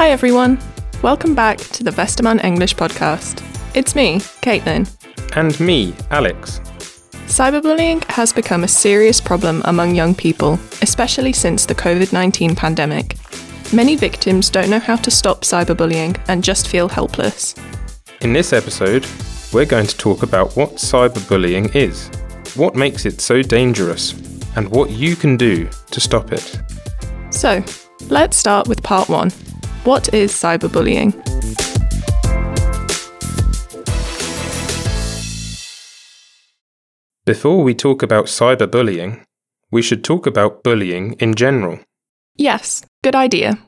Hi everyone. Welcome back to the Westermann English podcast. It's me, Caitlin. And me, Alex. Cyberbullying has become a serious problem among young people, especially since the COVID 19 pandemic. Many victims don't know how to stop cyberbullying and just feel helpless. In this episode, we're going to talk about what cyberbullying is, what makes it so dangerous, and what you can do to stop it. So, let's start with part one. What is cyberbullying? Before we talk about cyberbullying, we should talk about bullying in general. Yes, good idea.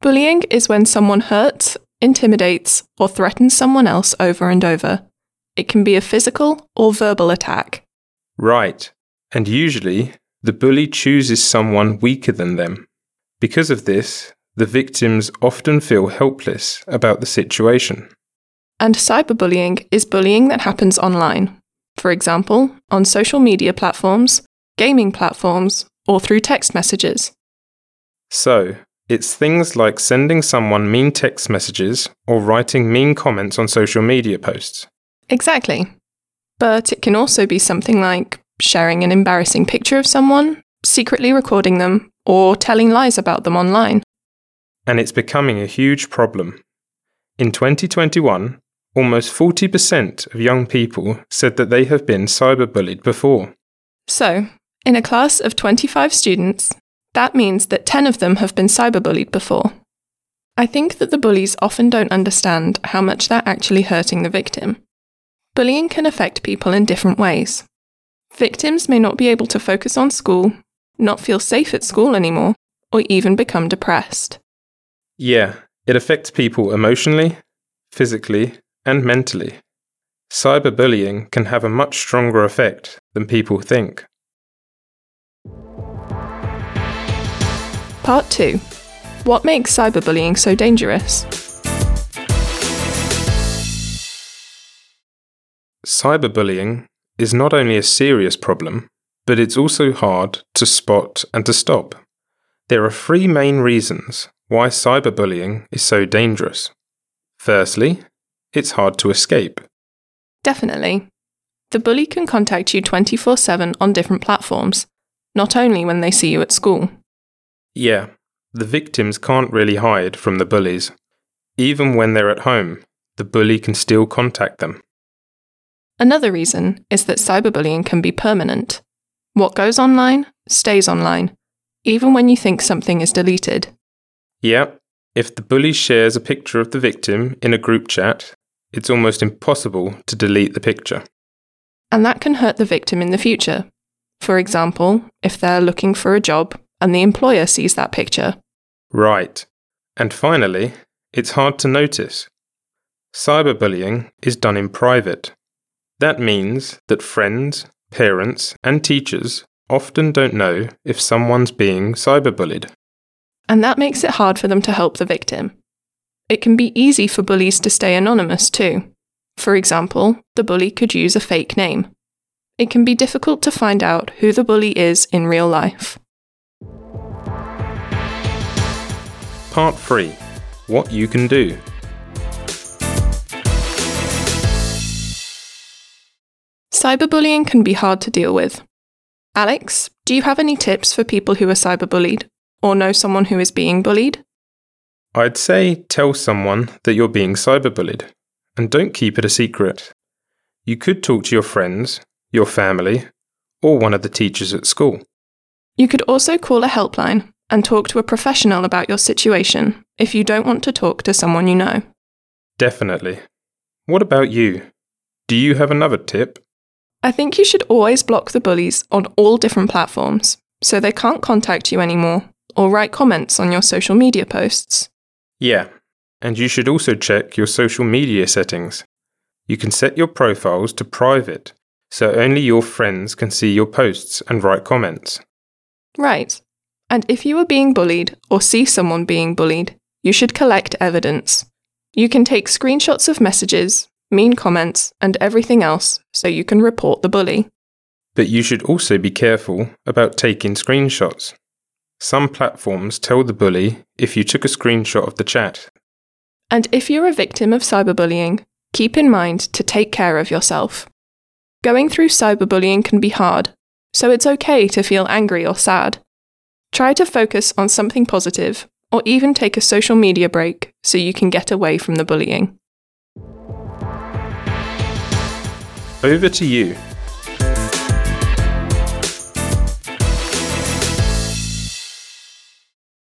Bullying is when someone hurts, intimidates, or threatens someone else over and over. It can be a physical or verbal attack. Right, and usually the bully chooses someone weaker than them. Because of this, the victims often feel helpless about the situation. And cyberbullying is bullying that happens online. For example, on social media platforms, gaming platforms, or through text messages. So, it's things like sending someone mean text messages or writing mean comments on social media posts. Exactly. But it can also be something like sharing an embarrassing picture of someone, secretly recording them, or telling lies about them online. And it's becoming a huge problem. In 2021, almost 40% of young people said that they have been cyberbullied before. So, in a class of 25 students, that means that 10 of them have been cyberbullied before. I think that the bullies often don't understand how much they're actually hurting the victim. Bullying can affect people in different ways. Victims may not be able to focus on school, not feel safe at school anymore, or even become depressed. Yeah, it affects people emotionally, physically, and mentally. Cyberbullying can have a much stronger effect than people think. Part 2 What makes cyberbullying so dangerous? Cyberbullying is not only a serious problem, but it's also hard to spot and to stop. There are three main reasons why cyberbullying is so dangerous. Firstly, it's hard to escape. Definitely. The bully can contact you 24 7 on different platforms, not only when they see you at school. Yeah, the victims can't really hide from the bullies. Even when they're at home, the bully can still contact them. Another reason is that cyberbullying can be permanent. What goes online stays online, even when you think something is deleted. Yeah, if the bully shares a picture of the victim in a group chat, it's almost impossible to delete the picture. And that can hurt the victim in the future. For example, if they're looking for a job and the employer sees that picture. Right. And finally, it's hard to notice. Cyberbullying is done in private. That means that friends, parents, and teachers often don't know if someone's being cyberbullied. And that makes it hard for them to help the victim. It can be easy for bullies to stay anonymous too. For example, the bully could use a fake name. It can be difficult to find out who the bully is in real life. Part 3 What you can do. Cyberbullying can be hard to deal with. Alex, do you have any tips for people who are cyberbullied or know someone who is being bullied? I'd say tell someone that you're being cyberbullied and don't keep it a secret. You could talk to your friends, your family, or one of the teachers at school. You could also call a helpline and talk to a professional about your situation if you don't want to talk to someone you know. Definitely. What about you? Do you have another tip? I think you should always block the bullies on all different platforms so they can't contact you anymore or write comments on your social media posts. Yeah, and you should also check your social media settings. You can set your profiles to private so only your friends can see your posts and write comments. Right. And if you are being bullied or see someone being bullied, you should collect evidence. You can take screenshots of messages, mean comments, and everything else so you can report the bully. But you should also be careful about taking screenshots. Some platforms tell the bully if you took a screenshot of the chat. And if you're a victim of cyberbullying, keep in mind to take care of yourself. Going through cyberbullying can be hard, so it's okay to feel angry or sad. Try to focus on something positive, or even take a social media break so you can get away from the bullying. Over to you.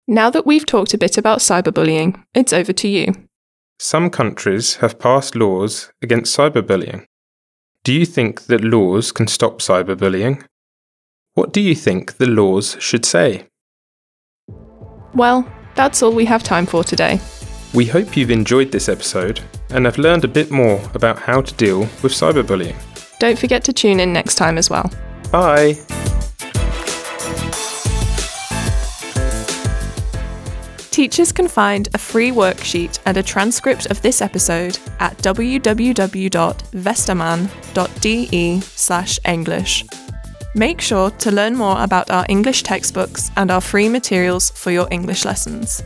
Now that we've talked a bit about cyberbullying, it's over to you. Some countries have passed laws against cyberbullying. Do you think that laws can stop cyberbullying? What do you think the laws should say? Well, that's all we have time for today. We hope you've enjoyed this episode and have learned a bit more about how to deal with cyberbullying. Don't forget to tune in next time as well. Bye! Teachers can find a free worksheet and a transcript of this episode at www.westermann.de/english. Make sure to learn more about our English textbooks and our free materials for your English lessons.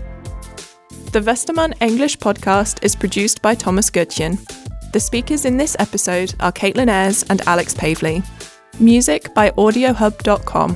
The Westermann English podcast is produced by Thomas Goodchen. The speakers in this episode are Caitlin Ayres and Alex Pavley. Music by AudioHub.com.